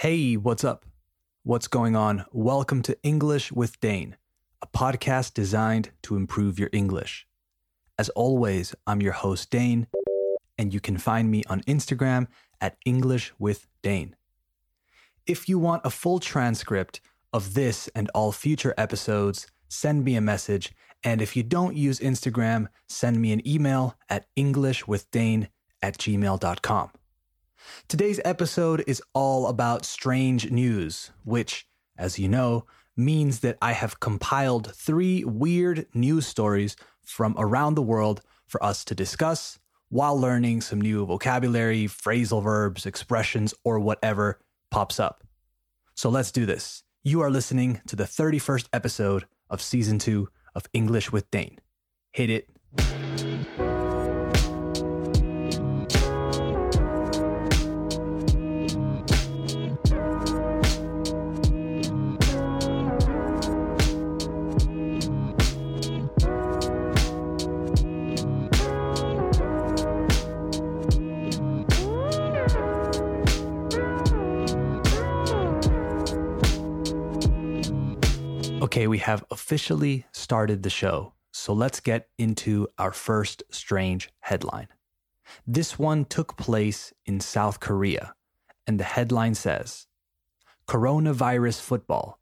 Hey, what's up? What's going on? Welcome to English with Dane, a podcast designed to improve your English. As always, I'm your host, Dane, and you can find me on Instagram at English with Dane. If you want a full transcript of this and all future episodes, send me a message. And if you don't use Instagram, send me an email at englishwithdane at gmail.com. Today's episode is all about strange news, which, as you know, means that I have compiled three weird news stories from around the world for us to discuss while learning some new vocabulary, phrasal verbs, expressions, or whatever pops up. So let's do this. You are listening to the 31st episode of season two of English with Dane. Hit it. Okay, we have officially started the show, so let's get into our first strange headline. This one took place in South Korea, and the headline says Coronavirus Football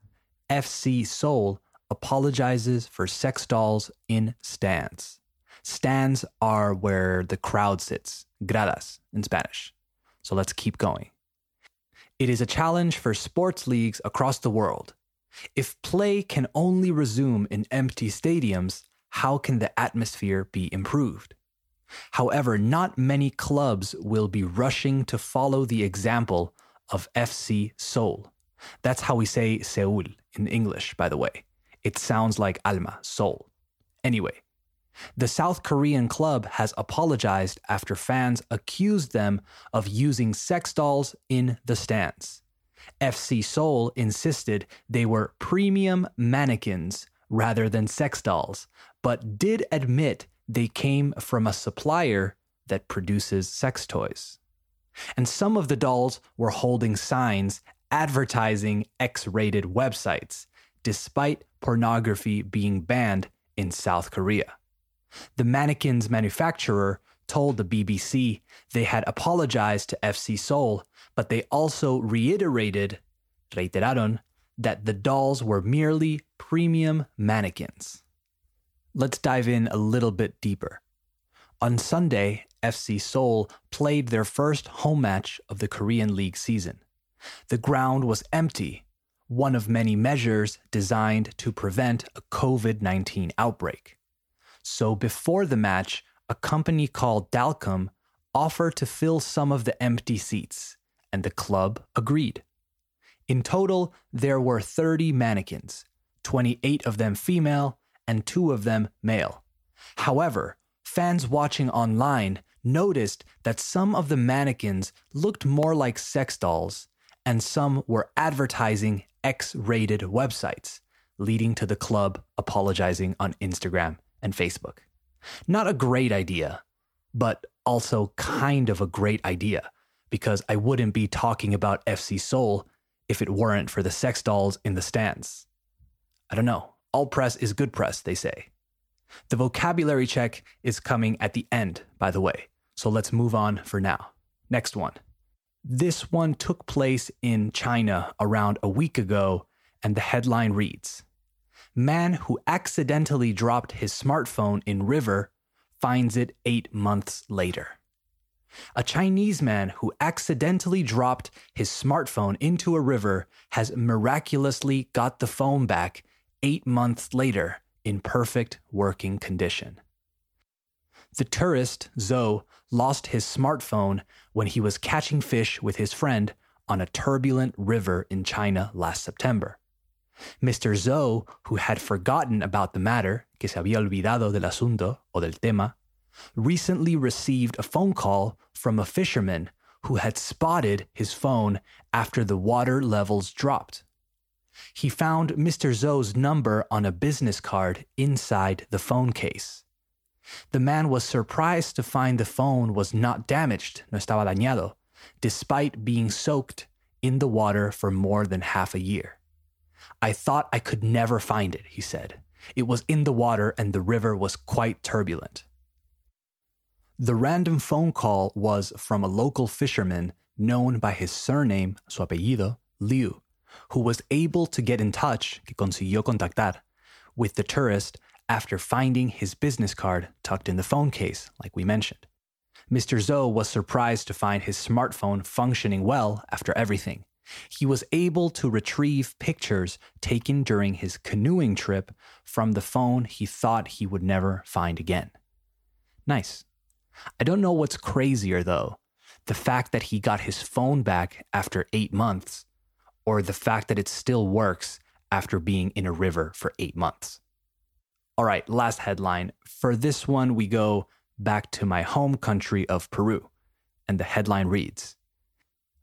FC Seoul apologizes for sex dolls in stands. Stands are where the crowd sits, gradas in Spanish. So let's keep going. It is a challenge for sports leagues across the world if play can only resume in empty stadiums, how can the atmosphere be improved? However, not many clubs will be rushing to follow the example of FC Seoul. That's how we say Seoul in English, by the way. It sounds like Alma, soul. Anyway, the South Korean club has apologized after fans accused them of using sex dolls in the stands. FC Seoul insisted they were premium mannequins rather than sex dolls, but did admit they came from a supplier that produces sex toys. And some of the dolls were holding signs advertising X rated websites, despite pornography being banned in South Korea. The mannequin's manufacturer told the BBC they had apologized to FC Seoul but they also reiterated, reiteraron, that the dolls were merely premium mannequins. Let's dive in a little bit deeper. On Sunday, FC Seoul played their first home match of the Korean League season. The ground was empty, one of many measures designed to prevent a COVID 19 outbreak. So before the match, a company called Dalcom offered to fill some of the empty seats and the club agreed. In total, there were 30 mannequins, 28 of them female and two of them male. However, fans watching online noticed that some of the mannequins looked more like sex dolls and some were advertising X rated websites, leading to the club apologizing on Instagram and Facebook. Not a great idea, but also kind of a great idea because I wouldn't be talking about FC Seoul if it weren't for the sex dolls in the stands. I don't know. All press is good press, they say. The vocabulary check is coming at the end, by the way, so let's move on for now. Next one. This one took place in China around a week ago, and the headline reads Man who accidentally dropped his smartphone in river finds it eight months later. A Chinese man who accidentally dropped his smartphone into a river has miraculously got the phone back eight months later in perfect working condition. The tourist, Zhou, lost his smartphone when he was catching fish with his friend on a turbulent river in China last September. Mr. Zhou, who had forgotten about the matter, que se había olvidado del asunto o del tema, recently received a phone call from a fisherman who had spotted his phone after the water levels dropped. He found Mr. Zhou's number on a business card inside the phone case. The man was surprised to find the phone was not damaged, no estaba dañado, despite being soaked in the water for more than half a year. I thought I could never find it, he said. It was in the water and the river was quite turbulent. The random phone call was from a local fisherman known by his surname, su apellido, Liu, who was able to get in touch, que consiguió contactar, with the tourist after finding his business card tucked in the phone case, like we mentioned. Mr. Zhou was surprised to find his smartphone functioning well after everything. He was able to retrieve pictures taken during his canoeing trip from the phone he thought he would never find again. Nice. I don't know what's crazier though the fact that he got his phone back after eight months, or the fact that it still works after being in a river for eight months. All right, last headline. For this one, we go back to my home country of Peru, and the headline reads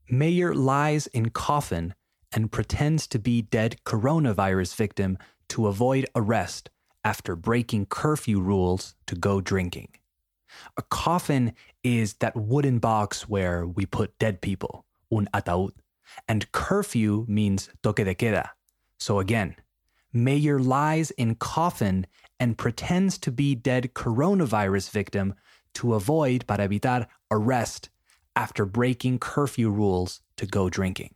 Mayor lies in coffin and pretends to be dead coronavirus victim to avoid arrest after breaking curfew rules to go drinking. A coffin is that wooden box where we put dead people, un ataúd, and curfew means toque de queda. So again, Mayor lies in coffin and pretends to be dead coronavirus victim to avoid, para evitar, arrest after breaking curfew rules to go drinking.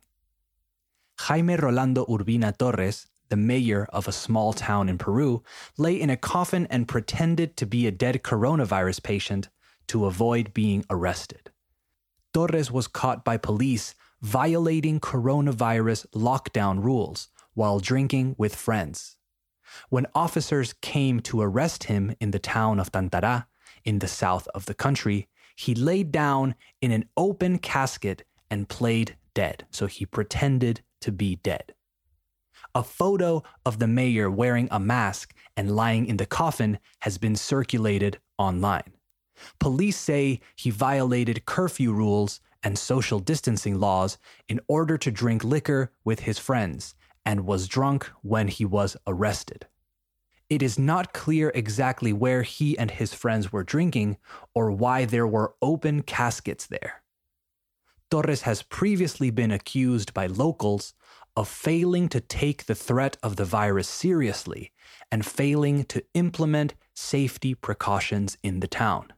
Jaime Rolando Urbina Torres, the mayor of a small town in Peru, lay in a coffin and pretended to be a dead coronavirus patient to avoid being arrested. Torres was caught by police violating coronavirus lockdown rules while drinking with friends. When officers came to arrest him in the town of Tantara, in the south of the country, he laid down in an open casket and played dead. So he pretended to be dead. A photo of the mayor wearing a mask and lying in the coffin has been circulated online. Police say he violated curfew rules and social distancing laws in order to drink liquor with his friends and was drunk when he was arrested. It is not clear exactly where he and his friends were drinking or why there were open caskets there. Torres has previously been accused by locals of failing to take the threat of the virus seriously and failing to implement safety precautions in the town.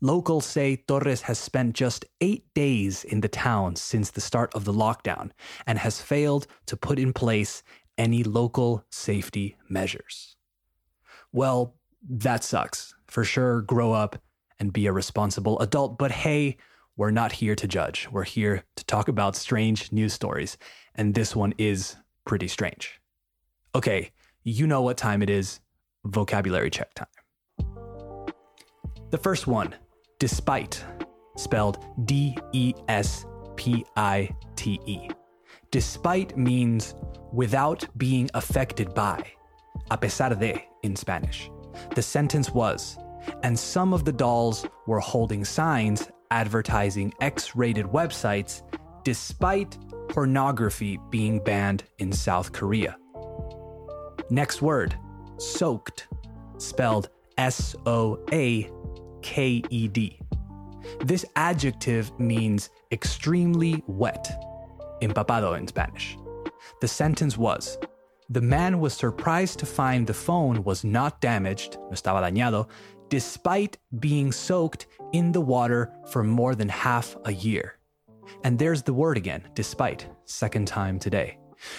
Locals say Torres has spent just eight days in the town since the start of the lockdown and has failed to put in place any local safety measures. Well, that sucks. For sure, grow up and be a responsible adult. But hey, we're not here to judge. We're here to talk about strange news stories. And this one is pretty strange. Okay, you know what time it is. Vocabulary check time. The first one, despite, spelled D E S P I T E. Despite means without being affected by, a pesar de in Spanish. The sentence was, and some of the dolls were holding signs advertising X rated websites despite pornography being banned in South Korea. Next word, soaked, spelled S O A K E D. This adjective means extremely wet empapado in Spanish. The sentence was The man was surprised to find the phone was not damaged, no estaba dañado, despite being soaked in the water for more than half a year. And there's the word again, despite, second time today.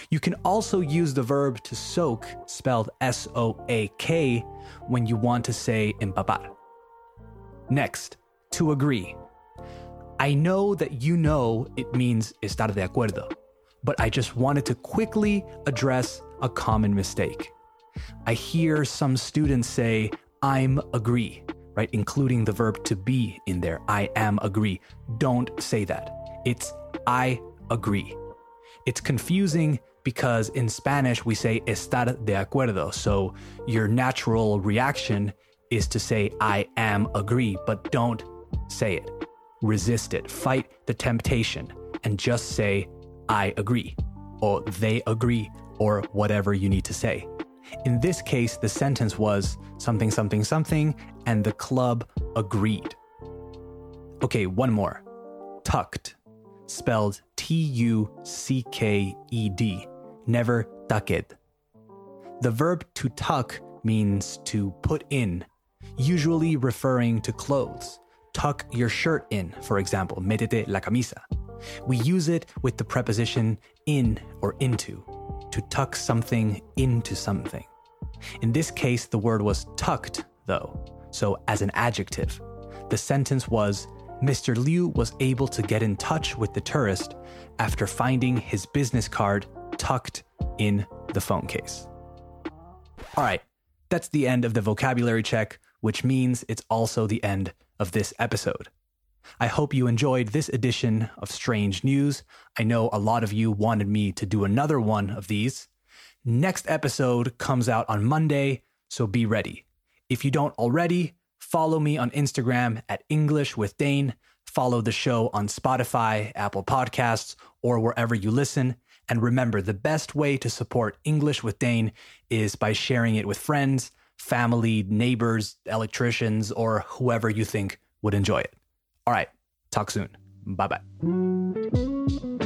You can also use the verb to soak, spelled S O A K, when you want to say empapar. Next, to agree. I know that you know it means estar de acuerdo, but I just wanted to quickly address a common mistake. I hear some students say, I'm agree, right? Including the verb to be in there. I am agree. Don't say that. It's I agree. It's confusing because in Spanish we say estar de acuerdo. So your natural reaction is to say I am agree, but don't say it resist it, fight the temptation, and just say, I agree, or they agree, or whatever you need to say. In this case, the sentence was something, something, something, and the club agreed. Okay, one more. Tucked, spelled T U C K E D, never taked. The verb to tuck means to put in, usually referring to clothes. Tuck your shirt in, for example, métete la camisa. We use it with the preposition in or into, to tuck something into something. In this case, the word was tucked, though, so as an adjective. The sentence was Mr. Liu was able to get in touch with the tourist after finding his business card tucked in the phone case. All right, that's the end of the vocabulary check, which means it's also the end of this episode. I hope you enjoyed this edition of Strange News. I know a lot of you wanted me to do another one of these. Next episode comes out on Monday, so be ready. If you don't already, follow me on Instagram at English with Dane. Follow the show on Spotify, Apple Podcasts, or wherever you listen. And remember, the best way to support English with Dane is by sharing it with friends, family, neighbors, electricians, or whoever you think would enjoy it. All right, talk soon. Bye bye.